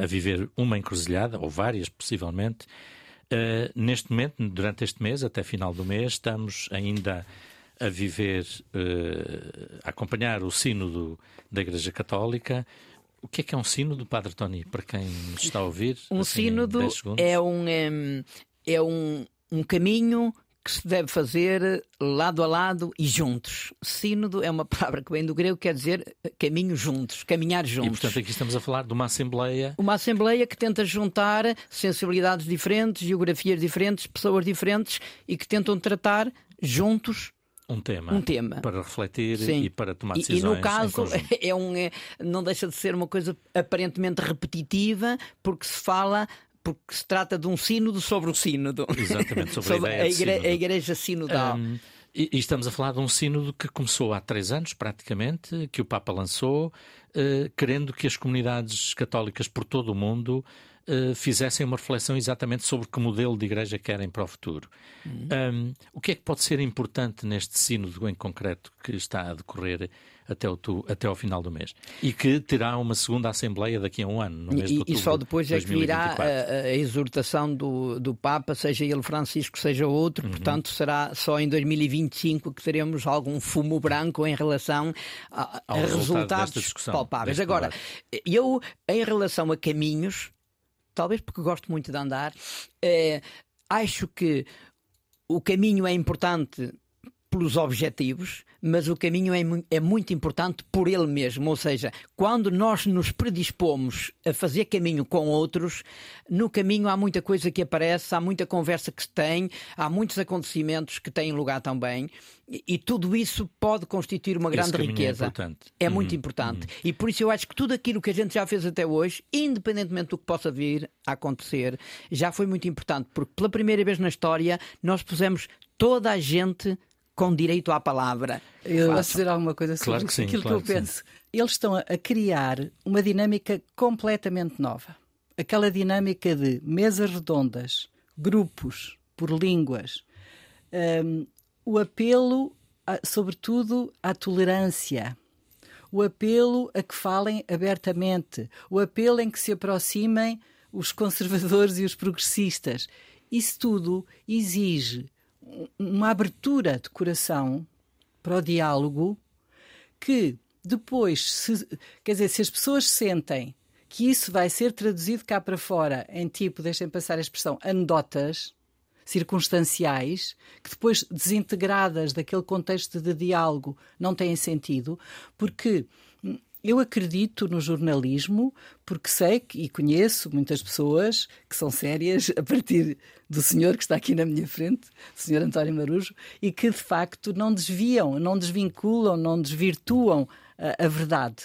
a viver uma encruzilhada, ou várias possivelmente. Uh, neste momento, durante este mês, até final do mês, estamos ainda a viver, uh, a acompanhar o sínodo da Igreja Católica. O que é que é um sínodo, Padre Tony, para quem nos está a ouvir? Um assim, sínodo é um, é um, um caminho que se deve fazer lado a lado e juntos. Sínodo é uma palavra que vem do grego, quer dizer caminho juntos, caminhar juntos. E portanto aqui estamos a falar de uma assembleia. Uma assembleia que tenta juntar sensibilidades diferentes, geografias diferentes, pessoas diferentes e que tentam tratar juntos um tema, um tema para refletir Sim. e para tomar decisões. E, e no caso é um, é, não deixa de ser uma coisa aparentemente repetitiva, porque se fala porque se trata de um sínodo sobre o sínodo. Exatamente, sobre, sobre a, igre a, igreja sinodal. Um, e, e, estamos a falar de um sínodo que começou há três anos, praticamente, que o Papa lançou, uh, querendo que as comunidades católicas por todo o mundo uh, fizessem uma reflexão exatamente sobre que modelo de igreja querem para o futuro. Uhum. Um, o que é que pode ser importante neste sínodo em concreto que está a decorrer até, o, até ao final do mês e que terá uma segunda Assembleia daqui a um ano, no mês e, de outubro. E só depois é que virá a, a, exortação do, do Papa, seja ele Francisco, seja outro, uhum. portanto será só em 2025 que teremos algum fumo branco em relação a, a resultados palpáveis. Agora, eu, em relação a caminhos, talvez porque gosto muito de andar, eh, acho que o caminho é importante pelos objetivos, mas o caminho é, é, muito importante por ele mesmo. Ou seja, quando nós nos predispomos a fazer caminho com outros, no caminho há muita coisa que aparece, há muita conversa que se tem, há muitos acontecimentos que têm lugar também. E, e tudo isso pode constituir uma grande é riqueza. É, importante. é muito uhum. importante. Uhum. E por isso eu acho que tudo aquilo que a gente já fez até hoje, independentemente do que possa vir a acontecer, já foi muito importante, porque pela primeira vez na história nós pusemos toda a gente com direito à palavra. Eu posso dizer alguma coisa sobre claro que sim, aquilo claro que eu que penso. Sim. Eles estão a criar uma dinâmica completamente nova. Aquela dinâmica de mesas redondas, grupos por línguas, um, o apelo, a, sobretudo, à tolerância, o apelo a que falem abertamente, o apelo em que se aproximem os conservadores e os progressistas. Isso tudo exige uma abertura de coração para o diálogo que depois, se, quer dizer, se as pessoas sentem que isso vai ser traduzido cá para fora em tipo, deixem passar a expressão, anedotas circunstanciais, que depois desintegradas daquele contexto de diálogo não têm sentido, porque eu acredito no jornalismo porque sei que, e conheço muitas pessoas que são sérias a partir do senhor que está aqui na minha frente, o senhor António Marujo, e que de facto não desviam, não desvinculam, não desvirtuam a, a verdade.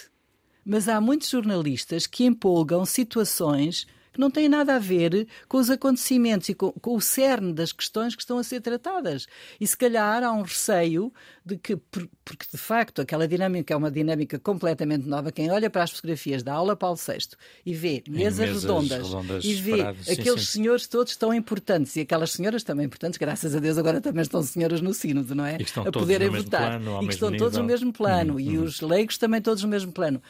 Mas há muitos jornalistas que empolgam situações que não têm nada a ver com os acontecimentos e com, com, o cerne das questões que estão a ser tratadas. E se calhar há um receio de que, porque de facto aquela dinâmica é uma dinâmica completamente nova. Quem olha para as fotografias da aula Paulo VI e vê mesas, mesas redondas, redondas, e vê aqueles sim, sim. senhores todos tão importantes e aquelas senhoras também importantes, graças a Deus agora também estão senhoras no sínodo, não é? a poderem votar. Plano, e que estão todos no mesmo plano. Hum, e hum. os leigos também todos no mesmo plano.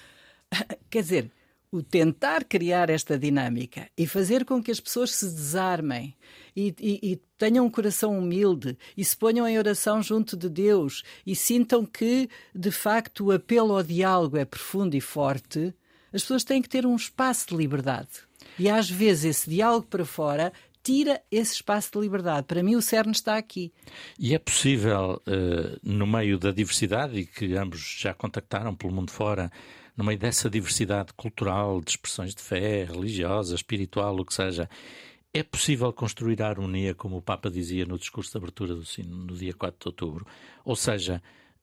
Quer dizer, o tentar criar esta dinâmica e fazer com que as pessoas se desarmem e, e, e, tenham um coração humilde e se ponham em oração junto de Deus e sintam que, de facto, o apelo ao diálogo é profundo e forte, as pessoas têm que ter um espaço de liberdade. E às vezes esse diálogo para fora tira esse espaço de liberdade. Para mim, o cerne está aqui. E é possível, uh, no meio da diversidade, e que ambos já contactaram pelo mundo fora, no meio dessa diversidade cultural, de expressões de fé, religiosa, espiritual, o que seja, é possível construir a harmonia, como o Papa dizia no discurso de abertura do sino, no dia 4 de outubro. Ou seja,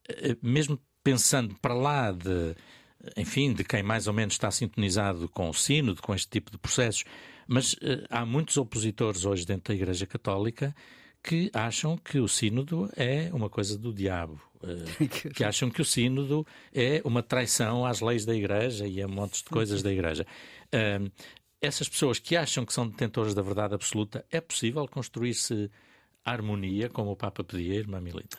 eh, mesmo pensando para lá de, enfim, de quem mais ou menos está sintonizado com o sino, com este tipo de processos, mas uh, há muitos opositores hoje dentro da Igreja Católica que acham que o sínodo é uma coisa do diabo, eh, que acham que o sínodo é uma traição às leis da Igreja e a montes de coisas da Igreja. essas pessoas que acham que são detentores da verdade absoluta, é possível construir-se harmonia, como o Papa pedia, irmã Milita?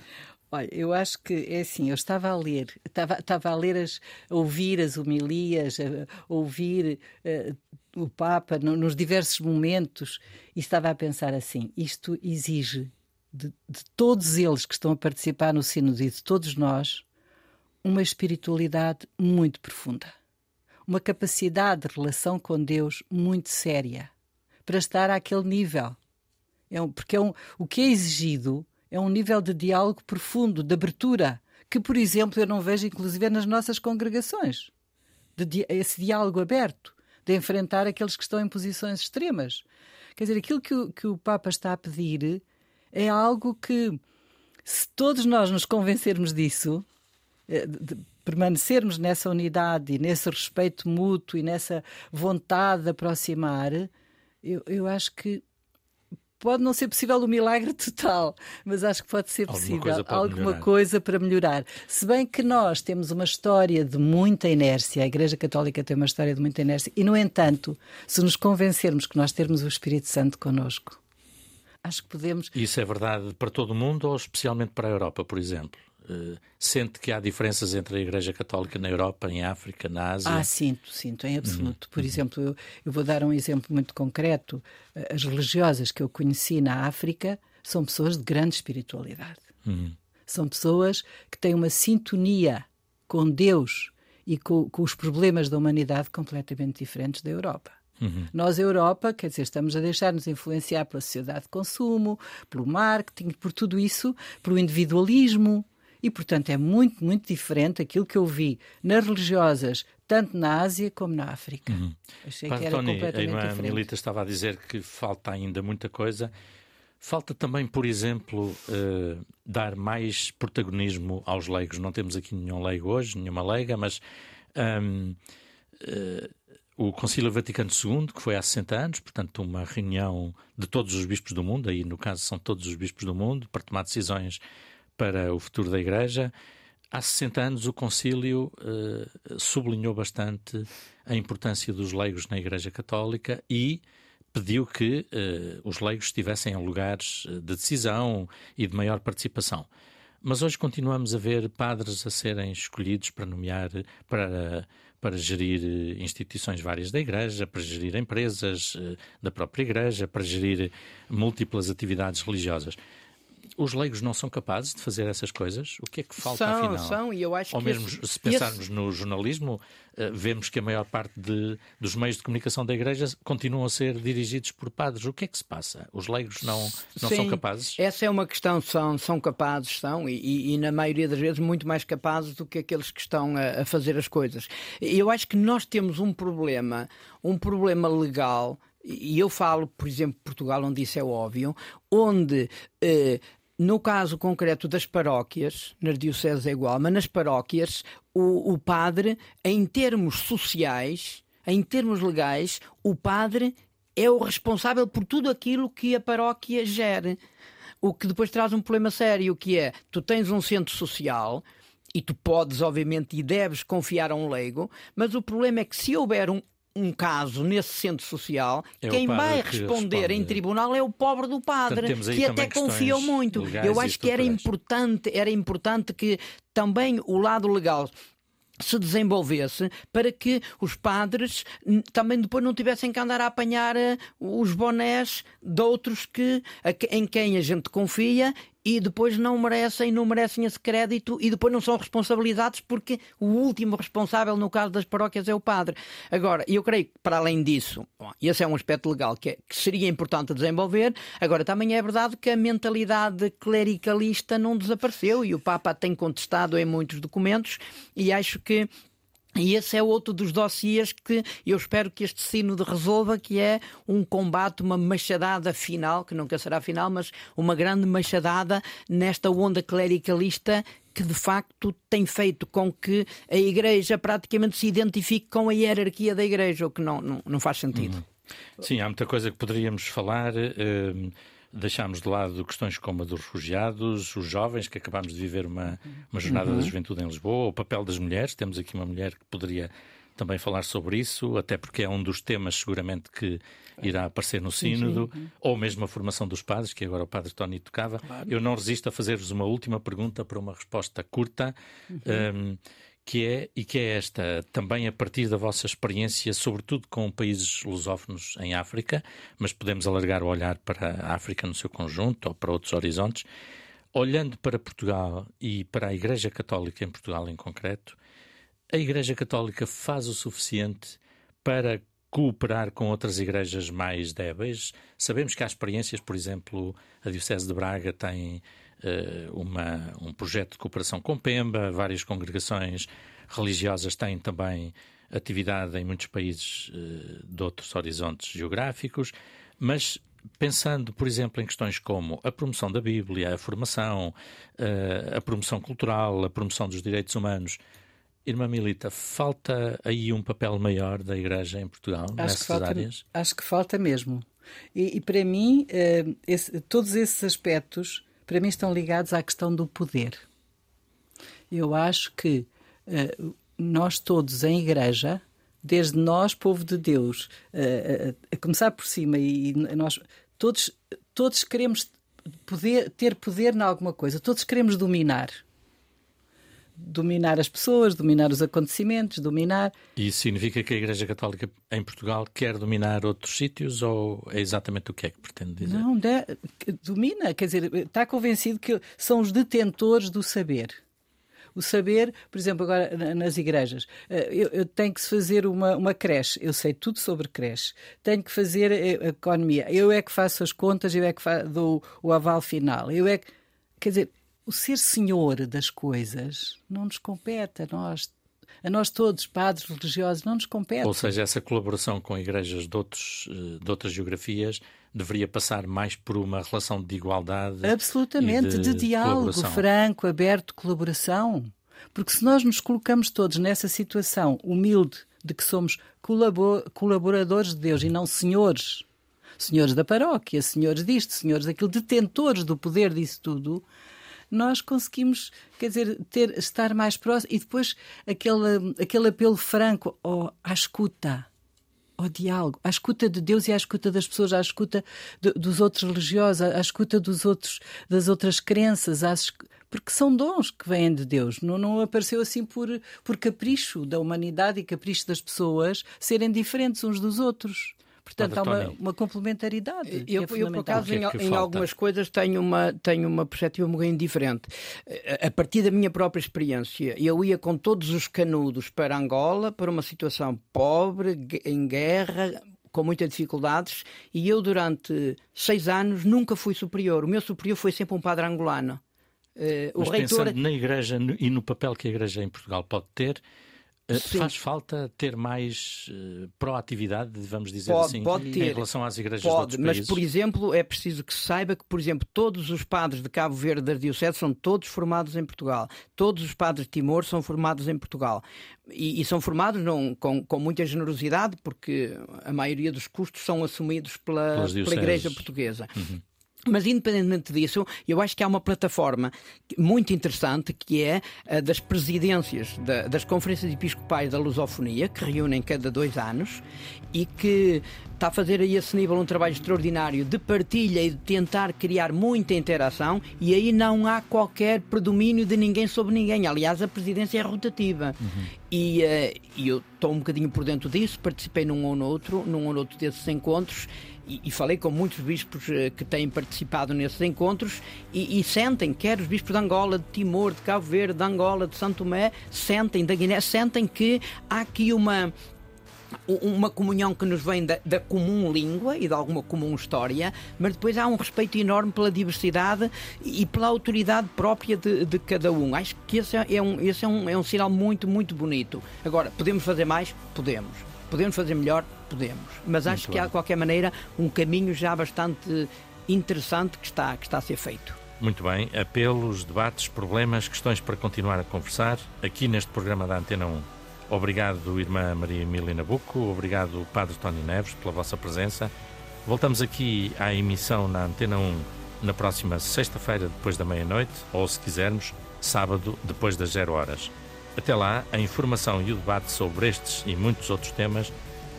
Olha, eu acho que é assim, eu estava a ler, estava, estava a ler, as, a ouvir as homilias, a, ouvir uh, o Papa no, nos diversos momentos e estava a pensar assim: isto exige de, de todos eles que estão a participar no Sínodo e de todos nós uma espiritualidade muito profunda, uma capacidade de relação com Deus muito séria para estar àquele nível. É um, porque é um, o que é exigido é um nível de diálogo profundo, de abertura, que, por exemplo, eu não vejo inclusive nas nossas congregações. De, esse diálogo aberto, de enfrentar aqueles que estão em posições extremas. Quer dizer, aquilo que o, que o Papa está a pedir é algo que, se todos nós nos convencermos disso, eh, de permanecermos nessa unidade e nesse respeito mútuo e nessa vontade de aproximar, eu, eu acho que pode não ser possível o milagre total, mas acho que pode ser alguma possível coisa alguma melhorar. coisa para melhorar. Se bem que nós temos uma história de muita inércia, a Igreja Católica tem uma história de muita inércia, e no entanto, se nos convencermos que nós temos o Espírito Santo connosco, acho que podemos. Isso é verdade para todo o mundo ou especialmente para a Europa, por exemplo? Uh, sente que há diferenças entre a Igreja Católica na Europa, em África, na Ásia? Ah, sinto, sinto, em absoluto. Por exemplo, eu, eu, vou dar um exemplo muito concreto. As religiosas que eu conheci na África são pessoas de grande espiritualidade. Uhum. São pessoas que têm uma sintonia com Deus e com, com os problemas da humanidade completamente diferentes da Europa. Uhum. Nós, Europa, quer dizer, estamos a deixar-nos influenciar pela sociedade de consumo, pelo marketing, por tudo isso, pelo individualismo. E, portanto, é muito, muito diferente aquilo que eu vi nas religiosas, tanto na Ásia como na África. Uhum. Achei que era Tony, completamente a irmã diferente. Milita estava a dizer que falta ainda muita coisa. Falta também, por exemplo, uh, dar mais protagonismo aos leigos. Não temos aqui nenhum leigo hoje, nenhuma leiga, mas um, uh, o Concílio Vaticano II, que foi há 60 anos, portanto, uma reunião de todos os bispos do mundo, aí no caso são todos os bispos do mundo, para tomar decisões para o futuro da Igreja. Há 60 anos o Concílio uh, sublinhou bastante a importância dos leigos na Igreja Católica e pediu que uh, os leigos estivessem em lugares de decisão e de maior participação. Mas hoje continuamos a ver padres a serem escolhidos para nomear, para, para gerir instituições várias da Igreja, para gerir empresas uh, da própria Igreja, para gerir múltiplas atividades religiosas os leigos não são capazes de fazer essas coisas? O que é que falta são, afinal? São, e eu acho Ou que mesmo esse, se pensarmos esse... no jornalismo, uh, vemos que a maior parte de, dos meios de comunicação da Igreja continuam a ser dirigidos por padres. O que é que se passa? Os leigos não, não Sim, são capazes? Essa é uma questão, são, são capazes, são, e, e, e, na maioria das vezes muito mais capazes do que aqueles que estão a, a fazer as coisas. Eu acho que nós temos um problema, um problema legal e eu falo, por exemplo, Portugal, onde isso é óbvio, onde eh, no caso concreto das paróquias, nas dioceses é igual, mas nas paróquias, o, o padre, em termos sociais, em termos legais, o padre é o responsável por tudo aquilo que a paróquia gere. O que depois traz um problema sério, que é, tu tens um centro social, e tu podes, obviamente, e deves confiar a um leigo, mas o problema é que se houver um, um caso nesse centro social, é quem vai responder responde. em tribunal é o pobre do padre, Portanto, que até confiou muito. Eu acho que era importante, era importante que também o lado legal se desenvolvesse para que os padres também depois não tivessem que andar a apanhar eh, os bonés de outros que, em quem a gente confia e depois não merecem, não merecem esse crédito e depois não são responsabilizados porque o último responsável no caso das paróquias é o padre. Agora, eu creio que para além disso, esse é um aspecto legal que, é, que seria importante desenvolver. Agora, também é verdade que a mentalidade clericalista não desapareceu e o Papa tem contestado em muitos documentos e acho que e esse é outro dos dossiês que eu espero que este sínodo resolva, que é um combate, uma machadada final, que nunca será final, mas uma grande machadada nesta onda clericalista que de facto tem feito com que a Igreja praticamente se identifique com a hierarquia da Igreja, o que não, não, não faz sentido. Uhum. Sim, há muita coisa que poderíamos falar. Uh deixámos de lado questões como a dos refugiados, os jovens, que acabámos de viver uma, uma jornada uhum. da juventude em Lisboa, o papel das mulheres. Temos aqui uma mulher que poderia também falar sobre isso, até porque é um dos temas seguramente que irá aparecer no sínodo, sim, sim. ou mesmo a formação dos padres, que agora o padre Tony tocava. Claro. Eu não resisto a fazer-vos uma última pergunta para uma resposta curta. Uhum. Um, que é, e que é esta, também a partir da vossa experiência, sobretudo com países lusófonos em África, mas podemos alargar o olhar para a África no seu conjunto ou para outros horizontes, olhando para Portugal e para a Igreja Católica em Portugal em concreto, a Igreja Católica faz o suficiente para cooperar com outras igrejas mais débeis. Sabemos que há experiências, por exemplo, a Diocese de Braga tem uma, um projeto de cooperação com Pemba, várias congregações religiosas têm também atividade em muitos países uh, de outros horizontes geográficos, mas pensando, por exemplo, em questões como a promoção da Bíblia, a formação, uh, a promoção cultural, a promoção dos direitos humanos, Irmã Milita, falta aí um papel maior da Igreja em Portugal acho nessas falta, áreas? Acho que falta mesmo. E, e para mim, esse, todos esses aspectos, para mim, estão ligados à questão do poder. Eu acho que uh, nós todos em igreja, desde nós, povo de Deus, uh, a começar por cima, e nós todos, todos queremos poder, ter poder em alguma coisa, todos queremos dominar dominar as pessoas, dominar os acontecimentos, dominar. E isso significa que a Igreja Católica em Portugal quer dominar outros sítios ou é exatamente o que é que pretende dizer? Não, de, domina, quer dizer, está convencido que são os detentores do saber. O saber, por exemplo, agora nas igrejas, eh, eu, eu, tenho que fazer uma, uma creche, eu sei tudo sobre creche, tenho que fazer a, a economia, eu é que faço as contas, eu é que dou o aval final, eu é que. Quer dizer, o ser senhor das coisas não nos compete a nós. A nós todos, padres religiosos, não nos compete. Ou seja, essa colaboração com igrejas de, outros, eh, de outras geografias deveria passar mais por uma relação de igualdade. Absolutamente, de, de diálogo franco, aberto, colaboração. Porque se nós nos colocamos todos nessa situação humilde de que somos colaboradores de Deus e não senhores, senhores da paróquia, senhores disto, senhores daquilo, detentores do poder disso tudo, nós conseguimos, quer dizer, ter, estar mais próximos e depois aquele, aquele apelo franco oh, à escuta ao diálogo, à escuta de Deus e à escuta das pessoas, à escuta de, dos outros religiosos, à escuta dos outros, das outras crenças, às, porque são dons que vêm de Deus. Não, não apareceu assim por, por capricho da humanidade e capricho das pessoas serem diferentes uns dos outros. Portanto, há uma, uma complementaridade. Eu, é eu por acaso, é em, em algumas coisas, tenho uma, tenho uma perspectiva um bocadinho diferente. A partir da minha própria experiência, eu ia com todos os canudos para Angola, para uma situação pobre, em guerra, com muitas dificuldades, e eu, durante seis anos, nunca fui superior. O meu superior foi sempre um padre angolano. Uh, o Mas reitor... pensando na Igreja e no papel que a Igreja em Portugal pode ter, Sim. Faz falta ter mais uh, proatividade, vamos dizer pode, assim, pode ter, em relação às igrejas pode, mas, países? Mas, por exemplo, é preciso que se saiba que, por exemplo, todos os padres de Cabo Verde da Diocese são todos formados em Portugal. Todos os padres de Timor são formados em Portugal. E, e são formados não, com, com muita generosidade, porque a maioria dos custos são assumidos pela, pela Igreja Portuguesa. Uhum. Mas, independentemente disso, eu acho que há uma plataforma muito interessante que é a das presidências da, das conferências episcopais da lusofonia, que reúnem cada dois anos e que está a fazer a esse nível um trabalho extraordinário de partilha e de tentar criar muita interação e aí não há qualquer predomínio de ninguém sobre ninguém. Aliás, a presidência é rotativa. Uhum. E, uh, eu estou um bocadinho por dentro disso, participei num ou noutro, num ou noutro desses encontros e, falei com muitos bispos uh, que têm participado nesses encontros e, e, sentem, quer os bispos de Angola, de Timor, de Cabo Verde, de Angola, de Santo Tomé, sentem, da Guiné, sentem que há aqui uma, uma comunhão que nos vem da, da, comum língua e de alguma comum história, mas depois há um respeito enorme pela diversidade e pela autoridade própria de, de cada um. Acho que esse, é, é um, esse é, um, é um sinal muito, muito bonito. Agora, podemos fazer mais? Podemos. Podemos fazer melhor? Podemos. Mas acho Muito que há, de qualquer maneira, um caminho já bastante interessante que está, que está a ser feito. Muito bem. Apelos, debates, problemas, questões para continuar a conversar aqui neste programa da Antena 1. Obrigado, irmã Maria Emília Nabuco. Obrigado, Padre Tony Neves, pela vossa presença. Voltamos aqui à emissão na Antena 1 na próxima sexta-feira, depois da meia-noite, ou, se quisermos, sábado, depois das zero horas. Até lá, a informação e o debate sobre estes e muitos outros temas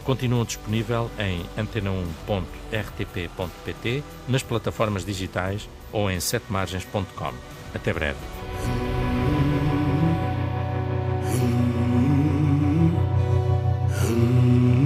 continuam disponível em antena1.rtp.pt, nas plataformas digitais ou em setemargens.com. Até breve. Hum, hum, hum.